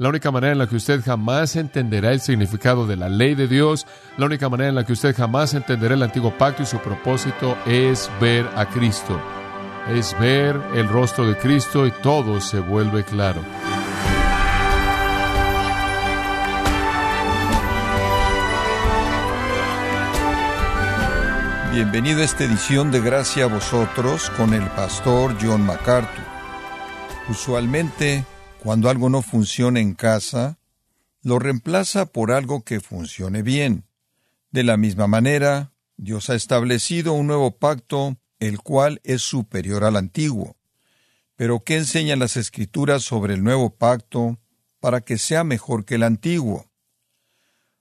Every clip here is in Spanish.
La única manera en la que usted jamás entenderá el significado de la ley de Dios, la única manera en la que usted jamás entenderá el antiguo pacto y su propósito es ver a Cristo. Es ver el rostro de Cristo y todo se vuelve claro. Bienvenido a esta edición de Gracia a vosotros con el pastor John MacArthur. Usualmente, cuando algo no funciona en casa, lo reemplaza por algo que funcione bien. De la misma manera, Dios ha establecido un nuevo pacto, el cual es superior al antiguo. Pero ¿qué enseñan las escrituras sobre el nuevo pacto para que sea mejor que el antiguo?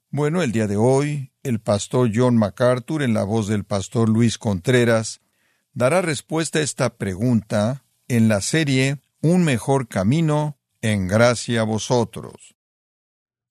Bueno, el día de hoy, el pastor John MacArthur, en la voz del pastor Luis Contreras, dará respuesta a esta pregunta en la serie Un mejor camino en gracia a vosotros.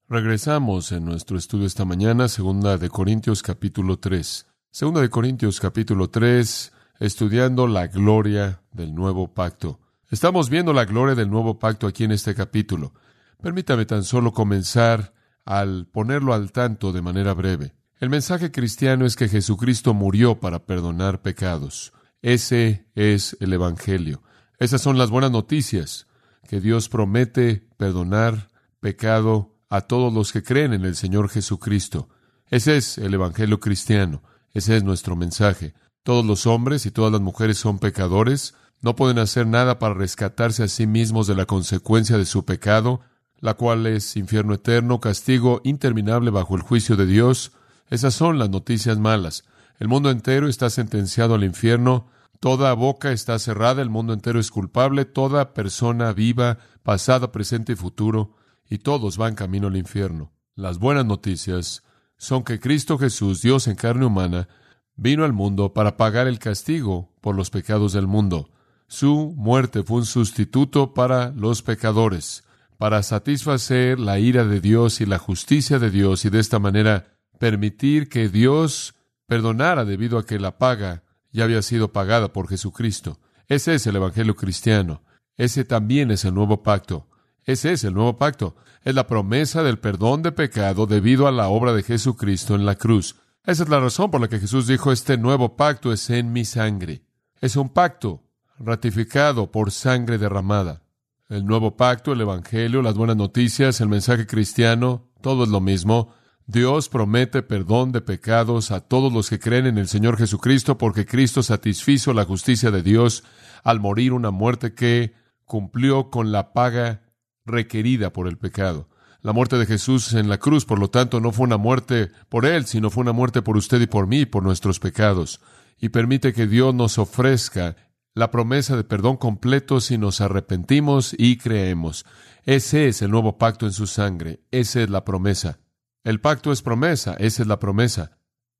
Regresamos en nuestro estudio esta mañana, segunda de Corintios capítulo 3. Segunda de Corintios capítulo 3, estudiando la gloria del nuevo pacto. Estamos viendo la gloria del nuevo pacto aquí en este capítulo. Permítame tan solo comenzar al ponerlo al tanto de manera breve. El mensaje cristiano es que Jesucristo murió para perdonar pecados. Ese es el Evangelio. Esas son las buenas noticias, que Dios promete perdonar pecado a todos los que creen en el Señor Jesucristo. Ese es el Evangelio cristiano. Ese es nuestro mensaje. Todos los hombres y todas las mujeres son pecadores, no pueden hacer nada para rescatarse a sí mismos de la consecuencia de su pecado, la cual es infierno eterno, castigo interminable bajo el juicio de Dios. Esas son las noticias malas. El mundo entero está sentenciado al infierno, toda boca está cerrada, el mundo entero es culpable, toda persona viva, pasada, presente y futuro, y todos van camino al infierno. Las buenas noticias son que Cristo Jesús, Dios en carne humana, vino al mundo para pagar el castigo por los pecados del mundo. Su muerte fue un sustituto para los pecadores para satisfacer la ira de Dios y la justicia de Dios y de esta manera permitir que Dios perdonara debido a que la paga ya había sido pagada por Jesucristo. Ese es el Evangelio cristiano. Ese también es el nuevo pacto. Ese es el nuevo pacto. Es la promesa del perdón de pecado debido a la obra de Jesucristo en la cruz. Esa es la razón por la que Jesús dijo, este nuevo pacto es en mi sangre. Es un pacto ratificado por sangre derramada. El nuevo pacto, el Evangelio, las buenas noticias, el mensaje cristiano, todo es lo mismo. Dios promete perdón de pecados a todos los que creen en el Señor Jesucristo porque Cristo satisfizo la justicia de Dios al morir una muerte que cumplió con la paga requerida por el pecado. La muerte de Jesús en la cruz, por lo tanto, no fue una muerte por Él, sino fue una muerte por usted y por mí, por nuestros pecados. Y permite que Dios nos ofrezca la promesa de perdón completo si nos arrepentimos y creemos. Ese es el nuevo pacto en su sangre. Esa es la promesa. El pacto es promesa. Esa es la promesa.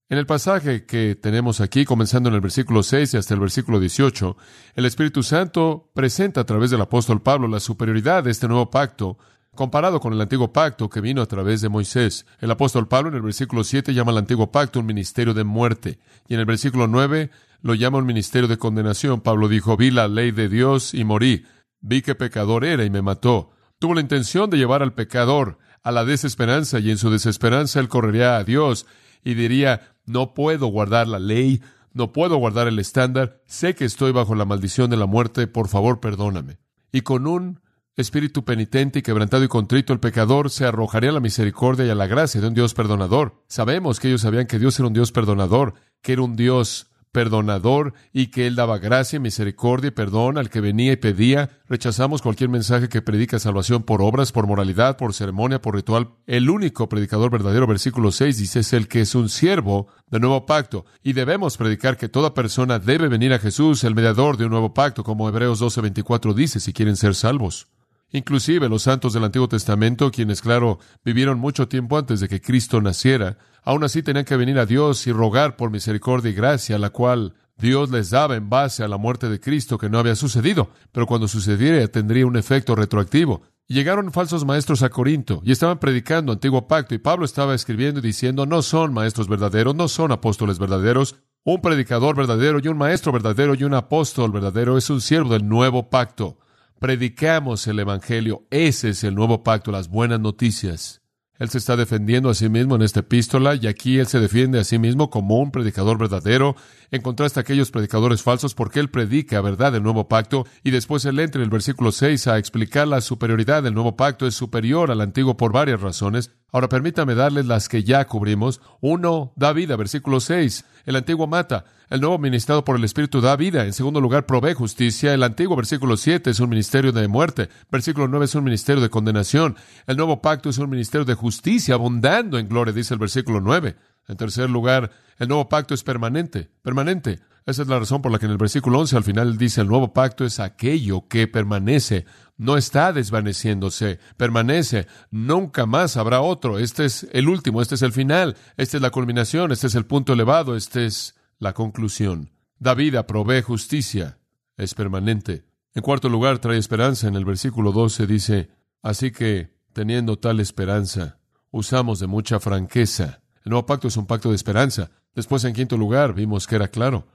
En el pasaje que tenemos aquí, comenzando en el versículo 6 y hasta el versículo 18, el Espíritu Santo presenta a través del apóstol Pablo la superioridad de este nuevo pacto comparado con el antiguo pacto que vino a través de Moisés. El apóstol Pablo en el versículo 7 llama al antiguo pacto un ministerio de muerte y en el versículo 9 lo llama un ministerio de condenación. Pablo dijo, vi la ley de Dios y morí. Vi que pecador era y me mató. Tuvo la intención de llevar al pecador a la desesperanza y en su desesperanza él correría a Dios y diría, no puedo guardar la ley, no puedo guardar el estándar, sé que estoy bajo la maldición de la muerte, por favor perdóname. Y con un espíritu penitente y quebrantado y contrito, el pecador se arrojaría a la misericordia y a la gracia de un Dios perdonador. Sabemos que ellos sabían que Dios era un Dios perdonador, que era un Dios perdonador y que Él daba gracia, misericordia y perdón al que venía y pedía. Rechazamos cualquier mensaje que predica salvación por obras, por moralidad, por ceremonia, por ritual. El único predicador verdadero, versículo 6, dice, es el que es un siervo del nuevo pacto. Y debemos predicar que toda persona debe venir a Jesús, el mediador de un nuevo pacto, como Hebreos 12:24 dice, si quieren ser salvos. Inclusive los santos del Antiguo Testamento, quienes, claro, vivieron mucho tiempo antes de que Cristo naciera, aún así tenían que venir a Dios y rogar por misericordia y gracia, la cual Dios les daba en base a la muerte de Cristo que no había sucedido, pero cuando sucediera tendría un efecto retroactivo. llegaron falsos maestros a Corinto y estaban predicando antiguo pacto y Pablo estaba escribiendo y diciendo no son maestros verdaderos, no son apóstoles verdaderos. Un predicador verdadero y un maestro verdadero y un apóstol verdadero es un siervo del nuevo pacto. Predicamos el Evangelio. Ese es el nuevo pacto, las buenas noticias. Él se está defendiendo a sí mismo en esta epístola y aquí él se defiende a sí mismo como un predicador verdadero, en contraste a aquellos predicadores falsos, porque él predica verdad del nuevo pacto y después él entra en el versículo 6 a explicar la superioridad del nuevo pacto es superior al antiguo por varias razones. Ahora permítame darles las que ya cubrimos. Uno, da vida, versículo 6. El antiguo mata. El nuevo ministrado por el Espíritu da vida. En segundo lugar, provee justicia. El antiguo versículo 7 es un ministerio de muerte. Versículo 9 es un ministerio de condenación. El nuevo pacto es un ministerio de justicia, abundando en gloria, dice el versículo 9. En tercer lugar, el nuevo pacto es permanente. Permanente. Esa es la razón por la que en el versículo 11 al final dice el nuevo pacto es aquello que permanece, no está desvaneciéndose, permanece, nunca más habrá otro. Este es el último, este es el final, esta es la culminación, este es el punto elevado, este es la conclusión. Da vida, provee justicia, es permanente. En cuarto lugar, trae esperanza. En el versículo 12 dice, así que, teniendo tal esperanza, usamos de mucha franqueza. El nuevo pacto es un pacto de esperanza. Después, en quinto lugar, vimos que era claro.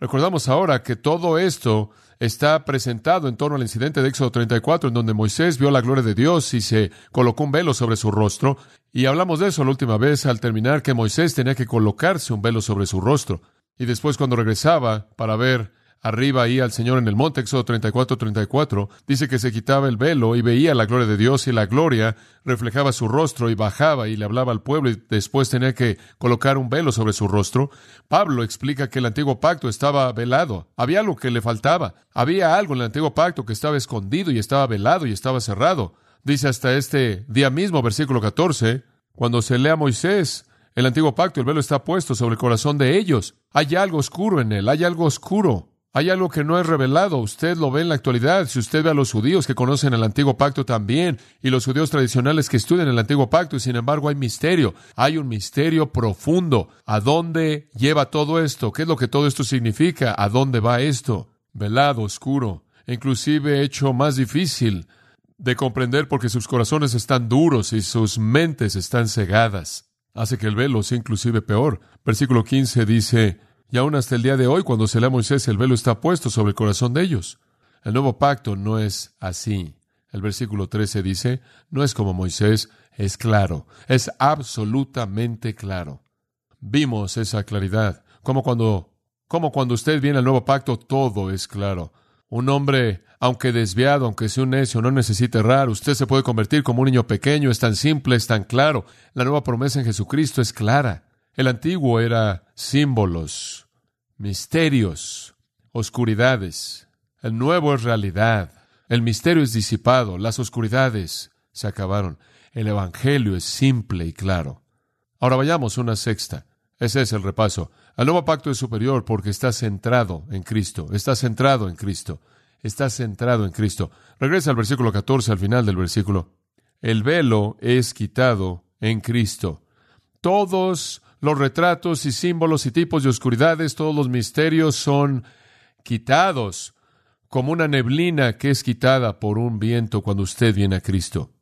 Recordamos ahora que todo esto está presentado en torno al incidente de Éxodo 34, en donde Moisés vio la gloria de Dios y se colocó un velo sobre su rostro. Y hablamos de eso la última vez al terminar, que Moisés tenía que colocarse un velo sobre su rostro. Y después cuando regresaba para ver arriba ahí al Señor en el monte, Éxodo 34, 34, dice que se quitaba el velo y veía la gloria de Dios y la gloria reflejaba su rostro y bajaba y le hablaba al pueblo y después tenía que colocar un velo sobre su rostro. Pablo explica que el antiguo pacto estaba velado, había algo que le faltaba, había algo en el antiguo pacto que estaba escondido y estaba velado y estaba cerrado. Dice hasta este día mismo, versículo 14, cuando se lea a Moisés, el antiguo pacto, el velo está puesto sobre el corazón de ellos. Hay algo oscuro en él, hay algo oscuro. Hay algo que no es revelado. Usted lo ve en la actualidad. Si usted ve a los judíos que conocen el antiguo pacto también y los judíos tradicionales que estudian el antiguo pacto, y sin embargo hay misterio. Hay un misterio profundo. ¿A dónde lleva todo esto? ¿Qué es lo que todo esto significa? ¿A dónde va esto? Velado, oscuro, inclusive hecho más difícil de comprender porque sus corazones están duros y sus mentes están cegadas. Hace que el velo sea inclusive peor. Versículo 15 dice, y aún hasta el día de hoy, cuando se lea a Moisés, el velo está puesto sobre el corazón de ellos. El nuevo pacto no es así. El versículo 13 dice, no es como Moisés, es claro, es absolutamente claro. Vimos esa claridad, como cuando, como cuando usted viene al nuevo pacto, todo es claro. Un hombre, aunque desviado, aunque sea un necio, no necesita errar. Usted se puede convertir como un niño pequeño, es tan simple, es tan claro. La nueva promesa en Jesucristo es clara. El antiguo era símbolos, misterios, oscuridades. El nuevo es realidad. El misterio es disipado, las oscuridades se acabaron. El Evangelio es simple y claro. Ahora vayamos una sexta. Ese es el repaso. El nuevo pacto es superior porque está centrado en Cristo. Está centrado en Cristo. Está centrado en Cristo. Regresa al versículo 14, al final del versículo. El velo es quitado en Cristo. Todos los retratos y símbolos y tipos de oscuridades, todos los misterios son quitados como una neblina que es quitada por un viento cuando usted viene a Cristo.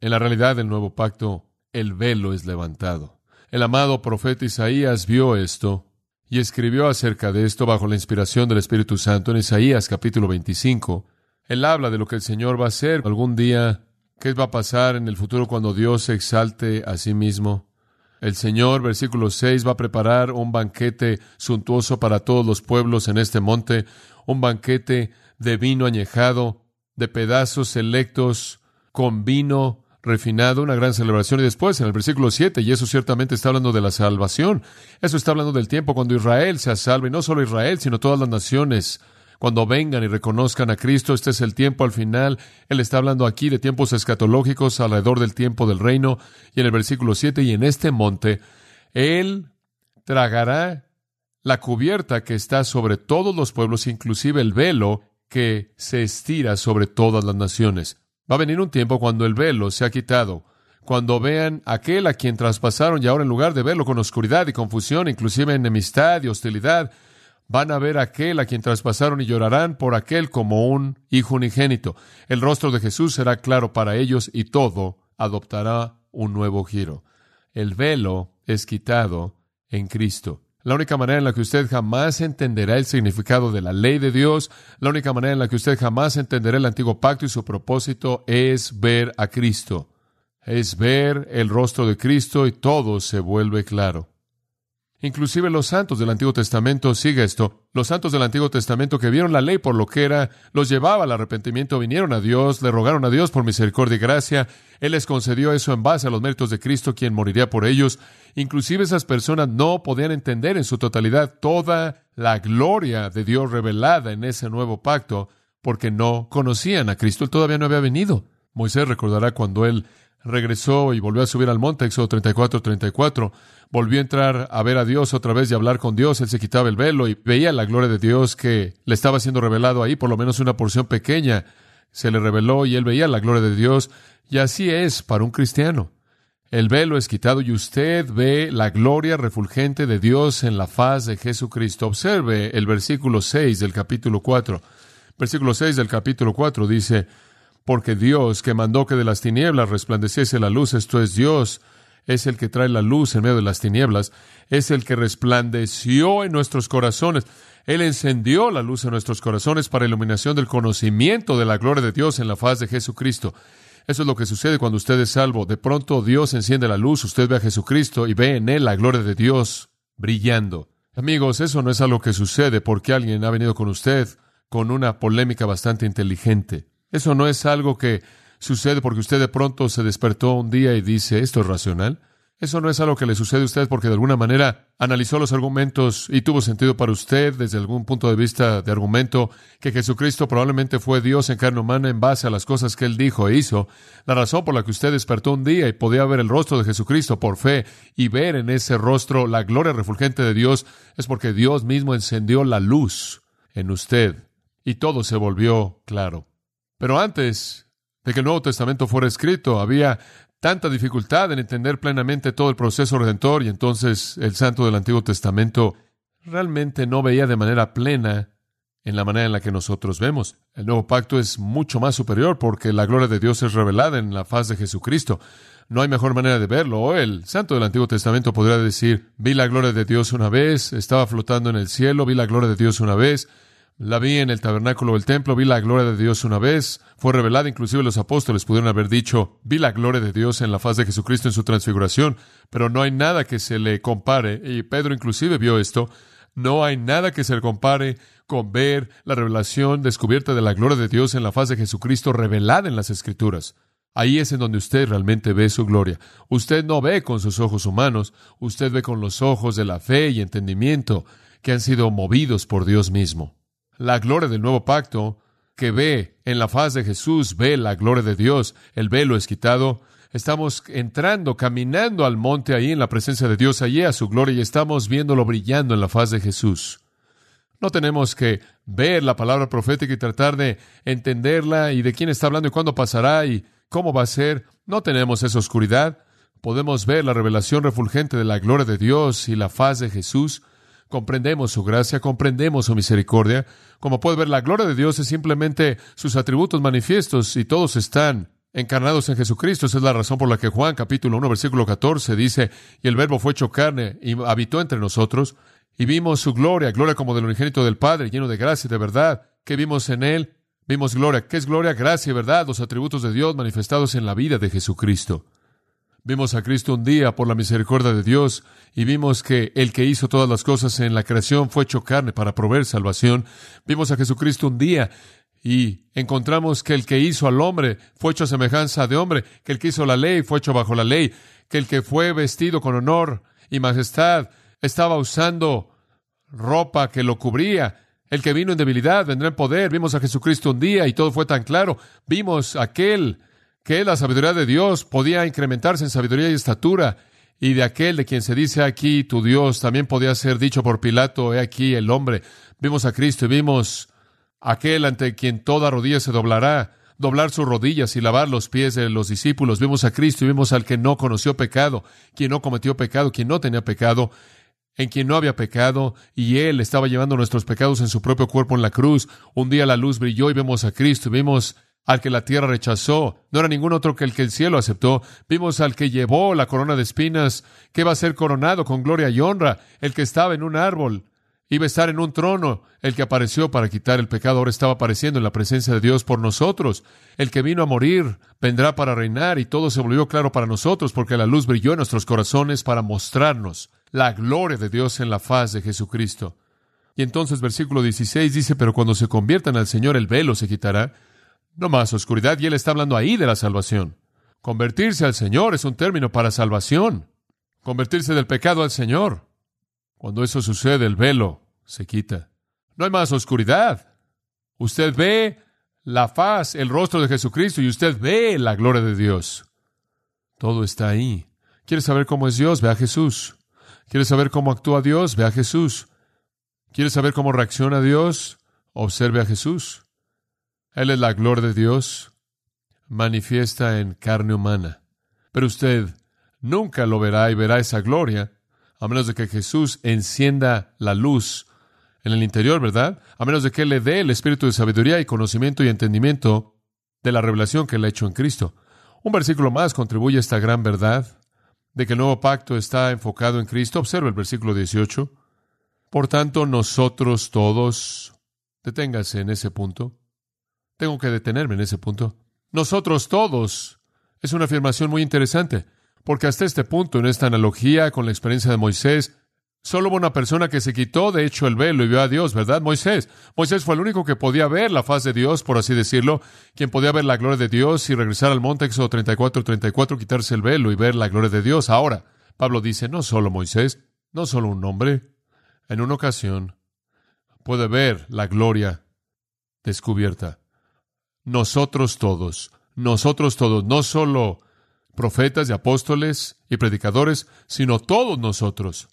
En la realidad del nuevo pacto, el velo es levantado. El amado profeta Isaías vio esto y escribió acerca de esto bajo la inspiración del Espíritu Santo en Isaías capítulo 25. Él habla de lo que el Señor va a hacer algún día, qué va a pasar en el futuro cuando Dios se exalte a sí mismo. El Señor, versículo 6, va a preparar un banquete suntuoso para todos los pueblos en este monte, un banquete de vino añejado, de pedazos selectos, con vino refinado, una gran celebración. Y después, en el versículo 7, y eso ciertamente está hablando de la salvación, eso está hablando del tiempo cuando Israel se salve, y no solo Israel, sino todas las naciones cuando vengan y reconozcan a Cristo, este es el tiempo al final. Él está hablando aquí de tiempos escatológicos alrededor del tiempo del reino. Y en el versículo 7, y en este monte, Él tragará la cubierta que está sobre todos los pueblos, inclusive el velo que se estira sobre todas las naciones. Va a venir un tiempo cuando el velo se ha quitado, cuando vean aquel a quien traspasaron y ahora en lugar de verlo con oscuridad y confusión, inclusive enemistad y hostilidad, Van a ver aquel a quien traspasaron y llorarán por aquel como un hijo unigénito. El rostro de Jesús será claro para ellos y todo adoptará un nuevo giro. El velo es quitado en Cristo. La única manera en la que usted jamás entenderá el significado de la ley de Dios, la única manera en la que usted jamás entenderá el antiguo pacto y su propósito es ver a Cristo. Es ver el rostro de Cristo y todo se vuelve claro. Inclusive los santos del Antiguo Testamento, sigue esto, los santos del Antiguo Testamento que vieron la ley por lo que era, los llevaba al arrepentimiento, vinieron a Dios, le rogaron a Dios por misericordia y gracia, Él les concedió eso en base a los méritos de Cristo, quien moriría por ellos. Inclusive esas personas no podían entender en su totalidad toda la gloria de Dios revelada en ese nuevo pacto, porque no conocían a Cristo, Él todavía no había venido. Moisés recordará cuando Él regresó y volvió a subir al monte, Éxodo 34, 34, volvió a entrar a ver a Dios otra vez y hablar con Dios, él se quitaba el velo y veía la gloria de Dios que le estaba siendo revelado ahí, por lo menos una porción pequeña se le reveló y él veía la gloria de Dios, y así es para un cristiano. El velo es quitado y usted ve la gloria refulgente de Dios en la faz de Jesucristo. Observe el versículo 6 del capítulo 4. Versículo 6 del capítulo 4 dice, porque Dios que mandó que de las tinieblas resplandeciese la luz, esto es Dios, es el que trae la luz en medio de las tinieblas, es el que resplandeció en nuestros corazones. Él encendió la luz en nuestros corazones para iluminación del conocimiento de la gloria de Dios en la faz de Jesucristo. Eso es lo que sucede cuando usted es salvo. De pronto Dios enciende la luz, usted ve a Jesucristo y ve en él la gloria de Dios brillando. Amigos, eso no es algo que sucede porque alguien ha venido con usted con una polémica bastante inteligente. Eso no es algo que sucede porque usted de pronto se despertó un día y dice, esto es racional. Eso no es algo que le sucede a usted porque de alguna manera analizó los argumentos y tuvo sentido para usted desde algún punto de vista de argumento que Jesucristo probablemente fue Dios en carne humana en base a las cosas que él dijo e hizo. La razón por la que usted despertó un día y podía ver el rostro de Jesucristo por fe y ver en ese rostro la gloria refulgente de Dios es porque Dios mismo encendió la luz en usted y todo se volvió claro. Pero antes de que el Nuevo Testamento fuera escrito, había tanta dificultad en entender plenamente todo el proceso redentor y entonces el santo del Antiguo Testamento realmente no veía de manera plena en la manera en la que nosotros vemos. El nuevo pacto es mucho más superior porque la gloria de Dios es revelada en la faz de Jesucristo. No hay mejor manera de verlo. O el santo del Antiguo Testamento podría decir, vi la gloria de Dios una vez, estaba flotando en el cielo, vi la gloria de Dios una vez, la vi en el tabernáculo del templo, vi la gloria de Dios una vez, fue revelada, inclusive los apóstoles pudieron haber dicho, vi la gloria de Dios en la faz de Jesucristo en su transfiguración, pero no hay nada que se le compare, y Pedro inclusive vio esto, no hay nada que se le compare con ver la revelación descubierta de la gloria de Dios en la faz de Jesucristo revelada en las Escrituras. Ahí es en donde usted realmente ve su gloria. Usted no ve con sus ojos humanos, usted ve con los ojos de la fe y entendimiento que han sido movidos por Dios mismo la gloria del nuevo pacto, que ve en la faz de Jesús, ve la gloria de Dios, el velo es quitado, estamos entrando, caminando al monte ahí en la presencia de Dios, allí a su gloria, y estamos viéndolo brillando en la faz de Jesús. No tenemos que ver la palabra profética y tratar de entenderla y de quién está hablando y cuándo pasará y cómo va a ser. No tenemos esa oscuridad. Podemos ver la revelación refulgente de la gloria de Dios y la faz de Jesús comprendemos su gracia, comprendemos su misericordia. Como puede ver, la gloria de Dios es simplemente sus atributos manifiestos y todos están encarnados en Jesucristo. Esa es la razón por la que Juan capítulo 1 versículo 14 dice, y el verbo fue hecho carne y habitó entre nosotros, y vimos su gloria, gloria como del unigénito del Padre, lleno de gracia y de verdad, que vimos en él, vimos gloria. ¿Qué es gloria? Gracia y verdad, los atributos de Dios manifestados en la vida de Jesucristo. Vimos a Cristo un día por la misericordia de Dios y vimos que el que hizo todas las cosas en la creación fue hecho carne para proveer salvación. Vimos a Jesucristo un día y encontramos que el que hizo al hombre fue hecho a semejanza de hombre, que el que hizo la ley fue hecho bajo la ley, que el que fue vestido con honor y majestad estaba usando ropa que lo cubría. El que vino en debilidad vendrá en poder. Vimos a Jesucristo un día y todo fue tan claro. Vimos aquel que la sabiduría de Dios podía incrementarse en sabiduría y estatura, y de aquel de quien se dice aquí tu Dios también podía ser dicho por Pilato, he aquí el hombre. Vimos a Cristo y vimos aquel ante quien toda rodilla se doblará, doblar sus rodillas y lavar los pies de los discípulos. Vimos a Cristo y vimos al que no conoció pecado, quien no cometió pecado, quien no tenía pecado, en quien no había pecado, y Él estaba llevando nuestros pecados en su propio cuerpo en la cruz. Un día la luz brilló y vemos a Cristo, y vimos al que la tierra rechazó, no era ningún otro que el que el cielo aceptó. Vimos al que llevó la corona de espinas, que va a ser coronado con gloria y honra, el que estaba en un árbol, iba a estar en un trono, el que apareció para quitar el pecado, ahora estaba apareciendo en la presencia de Dios por nosotros. El que vino a morir vendrá para reinar y todo se volvió claro para nosotros porque la luz brilló en nuestros corazones para mostrarnos la gloria de Dios en la faz de Jesucristo. Y entonces versículo 16 dice, pero cuando se conviertan al Señor el velo se quitará no más oscuridad, y él está hablando ahí de la salvación. Convertirse al Señor es un término para salvación. Convertirse del pecado al Señor. Cuando eso sucede, el velo se quita. No hay más oscuridad. Usted ve la faz, el rostro de Jesucristo y usted ve la gloria de Dios. Todo está ahí. ¿Quiere saber cómo es Dios? Ve a Jesús. ¿Quiere saber cómo actúa Dios? Ve a Jesús. ¿Quiere saber cómo reacciona Dios? Observe a Jesús. Él es la gloria de Dios manifiesta en carne humana. Pero usted nunca lo verá y verá esa gloria a menos de que Jesús encienda la luz en el interior, ¿verdad? A menos de que le dé el espíritu de sabiduría y conocimiento y entendimiento de la revelación que Él ha hecho en Cristo. Un versículo más contribuye a esta gran verdad de que el nuevo pacto está enfocado en Cristo. Observa el versículo 18. Por tanto, nosotros todos, deténgase en ese punto, tengo que detenerme en ese punto. Nosotros todos. Es una afirmación muy interesante, porque hasta este punto, en esta analogía con la experiencia de Moisés, solo hubo una persona que se quitó, de hecho, el velo y vio a Dios, ¿verdad? Moisés. Moisés fue el único que podía ver la faz de Dios, por así decirlo, quien podía ver la gloria de Dios y regresar al monte Éxodo 34, 34, quitarse el velo y ver la gloria de Dios. Ahora, Pablo dice, no solo Moisés, no solo un hombre, en una ocasión puede ver la gloria descubierta nosotros todos, nosotros todos, no solo profetas y apóstoles y predicadores, sino todos nosotros.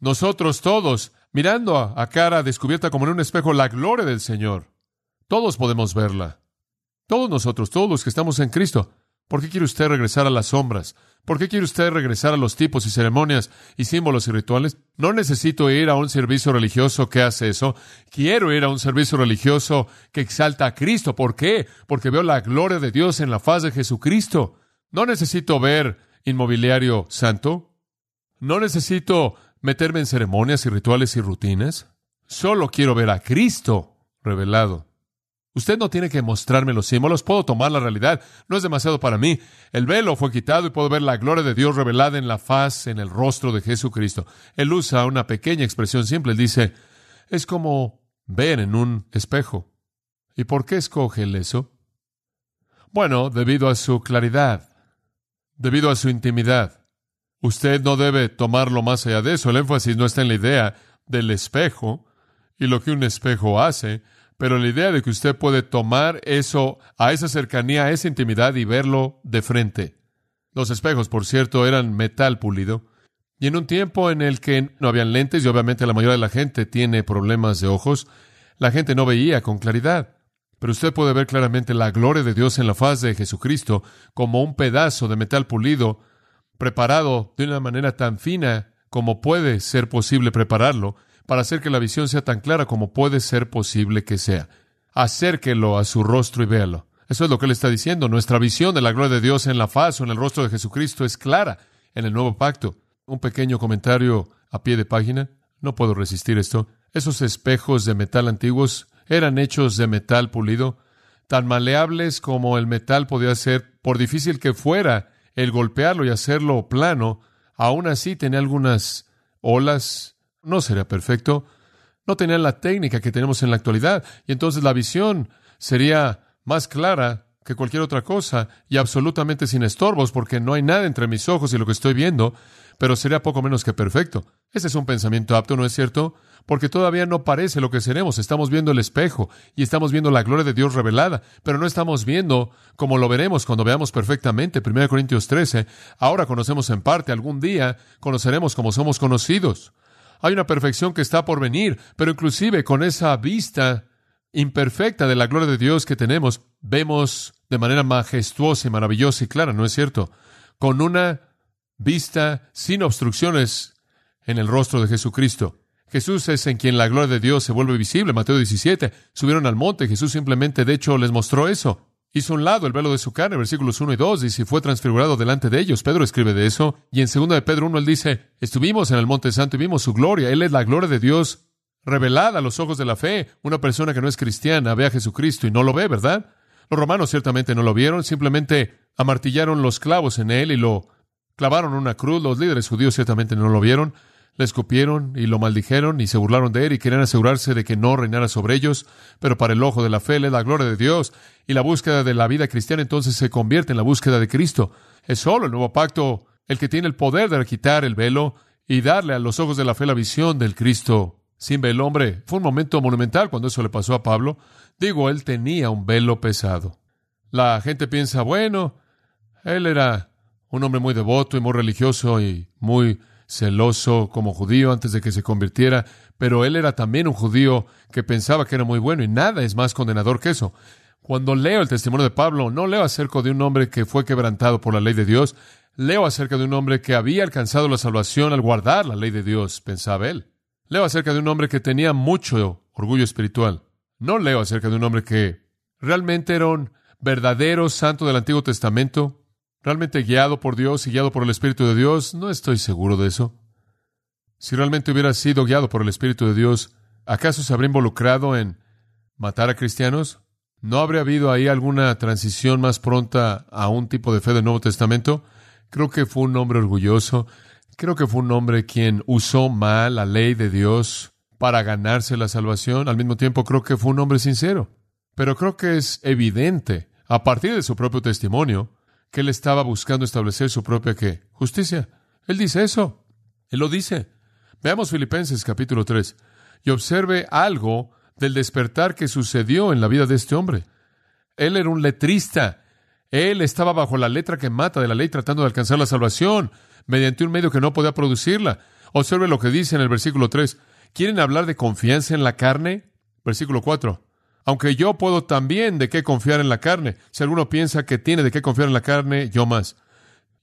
Nosotros todos, mirando a, cara descubierta como en un espejo la gloria del Señor. Todos podemos verla. Todos nosotros, todos los que estamos en Cristo. ¿Por qué quiere usted regresar a las sombras? ¿Por qué quiere usted regresar a los tipos y ceremonias y símbolos y rituales? No necesito ir a un servicio religioso que hace eso. Quiero ir a un servicio religioso que exalta a Cristo. ¿Por qué? Porque veo la gloria de Dios en la faz de Jesucristo. No necesito ver inmobiliario santo. No necesito meterme en ceremonias y rituales y rutinas. Solo quiero ver a Cristo revelado. Usted no tiene que mostrarme los símbolos, puedo tomar la realidad, no es demasiado para mí. El velo fue quitado y puedo ver la gloria de Dios revelada en la faz, en el rostro de Jesucristo. Él usa una pequeña expresión simple, él dice, es como ver en un espejo. ¿Y por qué escoge él eso? Bueno, debido a su claridad, debido a su intimidad. Usted no debe tomarlo más allá de eso. El énfasis no está en la idea del espejo y lo que un espejo hace, pero la idea de que usted puede tomar eso a esa cercanía, a esa intimidad y verlo de frente. Los espejos, por cierto, eran metal pulido. Y en un tiempo en el que no habían lentes y obviamente la mayoría de la gente tiene problemas de ojos, la gente no veía con claridad. Pero usted puede ver claramente la gloria de Dios en la faz de Jesucristo como un pedazo de metal pulido preparado de una manera tan fina como puede ser posible prepararlo para hacer que la visión sea tan clara como puede ser posible que sea. Acérquelo a su rostro y véalo. Eso es lo que él está diciendo. Nuestra visión de la gloria de Dios en la faz o en el rostro de Jesucristo es clara en el nuevo pacto. Un pequeño comentario a pie de página. No puedo resistir esto. Esos espejos de metal antiguos eran hechos de metal pulido, tan maleables como el metal podía ser, por difícil que fuera el golpearlo y hacerlo plano, aún así tenía algunas olas no sería perfecto, no tenían la técnica que tenemos en la actualidad, y entonces la visión sería más clara que cualquier otra cosa y absolutamente sin estorbos, porque no hay nada entre mis ojos y lo que estoy viendo, pero sería poco menos que perfecto. Ese es un pensamiento apto, ¿no es cierto? Porque todavía no parece lo que seremos. Estamos viendo el espejo y estamos viendo la gloria de Dios revelada, pero no estamos viendo como lo veremos cuando veamos perfectamente. 1 Corintios 13. Ahora conocemos en parte, algún día conoceremos como somos conocidos. Hay una perfección que está por venir, pero inclusive con esa vista imperfecta de la gloria de Dios que tenemos, vemos de manera majestuosa y maravillosa y clara, ¿no es cierto? Con una vista sin obstrucciones en el rostro de Jesucristo. Jesús es en quien la gloria de Dios se vuelve visible. Mateo 17. Subieron al monte. Jesús simplemente, de hecho, les mostró eso. Hizo un lado el velo de su carne, versículos 1 y 2, y si fue transfigurado delante de ellos. Pedro escribe de eso. Y en 2 de Pedro 1 él dice, estuvimos en el Monte Santo y vimos su gloria. Él es la gloria de Dios revelada a los ojos de la fe. Una persona que no es cristiana ve a Jesucristo y no lo ve, ¿verdad? Los romanos ciertamente no lo vieron, simplemente amartillaron los clavos en él y lo clavaron en una cruz. Los líderes judíos ciertamente no lo vieron le escupieron y lo maldijeron y se burlaron de él y querían asegurarse de que no reinara sobre ellos, pero para el ojo de la fe le la gloria de Dios y la búsqueda de la vida cristiana entonces se convierte en la búsqueda de Cristo. Es solo el nuevo pacto el que tiene el poder de quitar el velo y darle a los ojos de la fe la visión del Cristo sin velo. Hombre, fue un momento monumental cuando eso le pasó a Pablo. Digo, él tenía un velo pesado. La gente piensa, bueno, él era un hombre muy devoto y muy religioso y muy celoso como judío antes de que se convirtiera, pero él era también un judío que pensaba que era muy bueno y nada es más condenador que eso. Cuando leo el testimonio de Pablo, no leo acerca de un hombre que fue quebrantado por la ley de Dios, leo acerca de un hombre que había alcanzado la salvación al guardar la ley de Dios, pensaba él. Leo acerca de un hombre que tenía mucho orgullo espiritual. No leo acerca de un hombre que realmente era un verdadero santo del Antiguo Testamento, realmente guiado por Dios y guiado por el Espíritu de Dios, no estoy seguro de eso. Si realmente hubiera sido guiado por el Espíritu de Dios, ¿acaso se habría involucrado en matar a cristianos? ¿No habría habido ahí alguna transición más pronta a un tipo de fe del Nuevo Testamento? Creo que fue un hombre orgulloso. Creo que fue un hombre quien usó mal la ley de Dios para ganarse la salvación. Al mismo tiempo, creo que fue un hombre sincero. Pero creo que es evidente, a partir de su propio testimonio, que él estaba buscando establecer su propia justicia. Él dice eso. Él lo dice. Veamos Filipenses capítulo 3 y observe algo del despertar que sucedió en la vida de este hombre. Él era un letrista. Él estaba bajo la letra que mata de la ley tratando de alcanzar la salvación mediante un medio que no podía producirla. Observe lo que dice en el versículo 3. ¿Quieren hablar de confianza en la carne? Versículo 4 aunque yo puedo también de qué confiar en la carne. Si alguno piensa que tiene de qué confiar en la carne, yo más.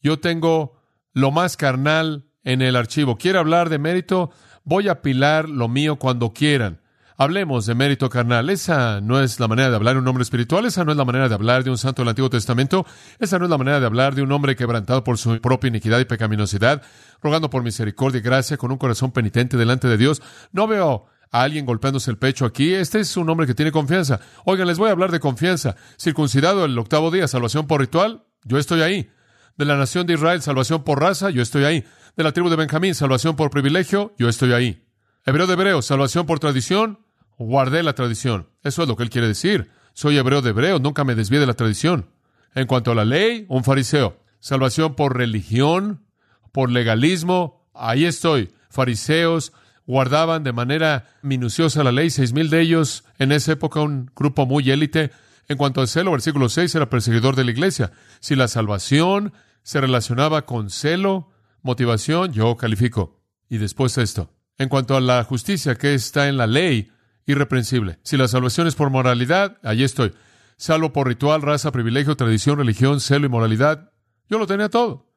Yo tengo lo más carnal en el archivo. ¿Quiere hablar de mérito? Voy a apilar lo mío cuando quieran. Hablemos de mérito carnal. Esa no es la manera de hablar de un hombre espiritual, esa no es la manera de hablar de un santo del Antiguo Testamento, esa no es la manera de hablar de un hombre quebrantado por su propia iniquidad y pecaminosidad, rogando por misericordia y gracia con un corazón penitente delante de Dios. No veo alguien golpeándose el pecho aquí. Este es un hombre que tiene confianza. Oigan, les voy a hablar de confianza. Circuncidado el octavo día, salvación por ritual, yo estoy ahí. De la nación de Israel, salvación por raza, yo estoy ahí. De la tribu de Benjamín, salvación por privilegio, yo estoy ahí. Hebreo de hebreo, salvación por tradición, guardé la tradición. Eso es lo que él quiere decir. Soy hebreo de hebreo, nunca me desvié de la tradición. En cuanto a la ley, un fariseo. Salvación por religión, por legalismo, ahí estoy. Fariseos, guardaban de manera minuciosa la ley, seis mil de ellos, en esa época un grupo muy élite. En cuanto al celo, versículo 6 era perseguidor de la iglesia. Si la salvación se relacionaba con celo, motivación, yo califico. Y después esto. En cuanto a la justicia que está en la ley, irreprensible. Si la salvación es por moralidad, allí estoy. Salvo por ritual, raza, privilegio, tradición, religión, celo y moralidad, yo lo tenía todo.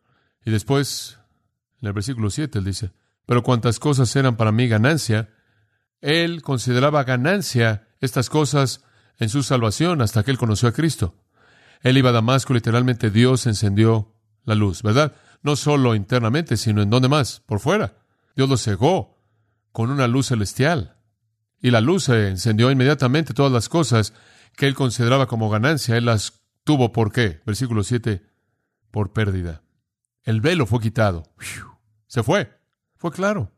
Y después, en el versículo 7, él dice, pero cuantas cosas eran para mí ganancia, él consideraba ganancia estas cosas en su salvación hasta que él conoció a Cristo. Él iba a Damasco, literalmente Dios encendió la luz, ¿verdad? No solo internamente, sino en donde más, por fuera. Dios lo cegó con una luz celestial. Y la luz se encendió inmediatamente todas las cosas que él consideraba como ganancia. Él las tuvo por qué? Versículo 7, por pérdida. El velo fue quitado. Se fue. Fue claro.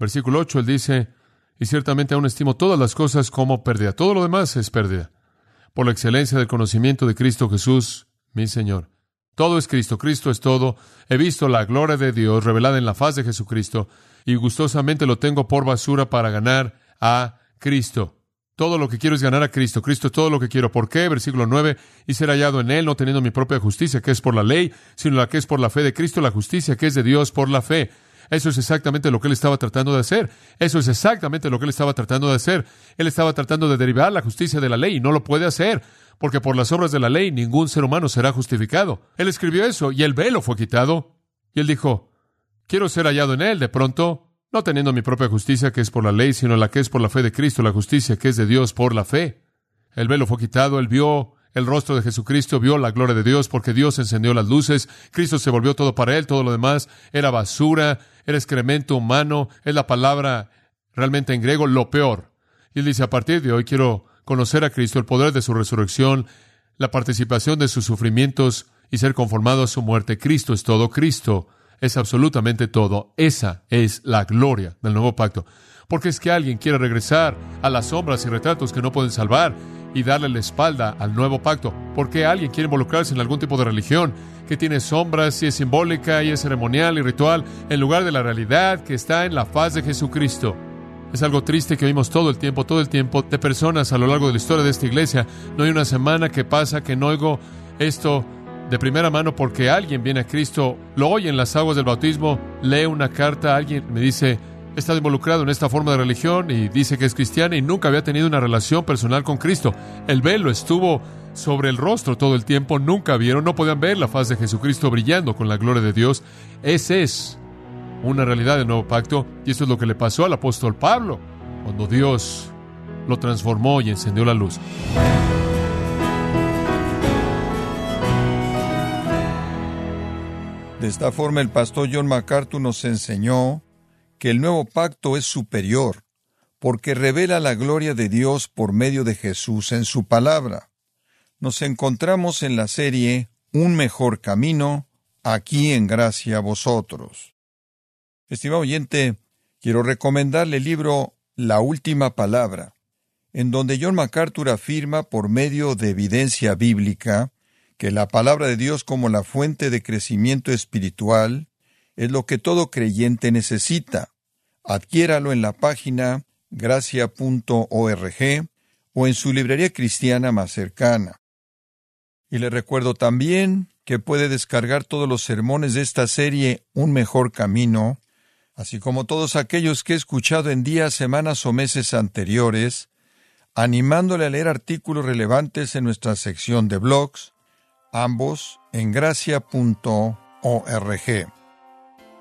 Versículo 8, él dice, y ciertamente aún estimo todas las cosas como pérdida. Todo lo demás es pérdida. Por la excelencia del conocimiento de Cristo Jesús, mi Señor. Todo es Cristo, Cristo es todo. He visto la gloria de Dios revelada en la faz de Jesucristo y gustosamente lo tengo por basura para ganar a Cristo. Todo lo que quiero es ganar a Cristo. Cristo es todo lo que quiero. ¿Por qué? Versículo 9. Y ser hallado en Él, no teniendo mi propia justicia, que es por la ley, sino la que es por la fe de Cristo, la justicia que es de Dios por la fe. Eso es exactamente lo que él estaba tratando de hacer. Eso es exactamente lo que él estaba tratando de hacer. Él estaba tratando de derivar la justicia de la ley y no lo puede hacer, porque por las obras de la ley ningún ser humano será justificado. Él escribió eso y el velo fue quitado. Y él dijo, quiero ser hallado en él de pronto, no teniendo mi propia justicia que es por la ley, sino la que es por la fe de Cristo, la justicia que es de Dios por la fe. El velo fue quitado, él vio el rostro de Jesucristo, vio la gloria de Dios porque Dios encendió las luces, Cristo se volvió todo para él, todo lo demás era basura, era excremento humano, es la palabra realmente en griego lo peor. Y él dice, a partir de hoy quiero conocer a Cristo, el poder de su resurrección, la participación de sus sufrimientos y ser conformado a su muerte. Cristo es todo, Cristo es absolutamente todo. Esa es la gloria del nuevo pacto. Porque es que alguien quiere regresar a las sombras y retratos que no pueden salvar y darle la espalda al nuevo pacto. Porque alguien quiere involucrarse en algún tipo de religión que tiene sombras y es simbólica y es ceremonial y ritual en lugar de la realidad que está en la faz de Jesucristo. Es algo triste que oímos todo el tiempo, todo el tiempo, de personas a lo largo de la historia de esta iglesia. No hay una semana que pasa que no oigo esto de primera mano porque alguien viene a Cristo, lo oye en las aguas del bautismo, lee una carta, alguien me dice, estado involucrado en esta forma de religión y dice que es cristiana y nunca había tenido una relación personal con Cristo. El velo estuvo sobre el rostro todo el tiempo, nunca vieron, no podían ver la faz de Jesucristo brillando con la gloria de Dios. Ese es una realidad del nuevo pacto y esto es lo que le pasó al apóstol Pablo cuando Dios lo transformó y encendió la luz. De esta forma el pastor John MacArthur nos enseñó que el nuevo pacto es superior, porque revela la gloria de Dios por medio de Jesús en su palabra. Nos encontramos en la serie Un mejor camino, aquí en gracia a vosotros. Estimado oyente, quiero recomendarle el libro La Última Palabra, en donde John MacArthur afirma por medio de evidencia bíblica que la palabra de Dios como la fuente de crecimiento espiritual es lo que todo creyente necesita. Adquiéralo en la página gracia.org o en su librería cristiana más cercana. Y le recuerdo también que puede descargar todos los sermones de esta serie Un mejor camino, así como todos aquellos que he escuchado en días, semanas o meses anteriores, animándole a leer artículos relevantes en nuestra sección de blogs, ambos en gracia.org.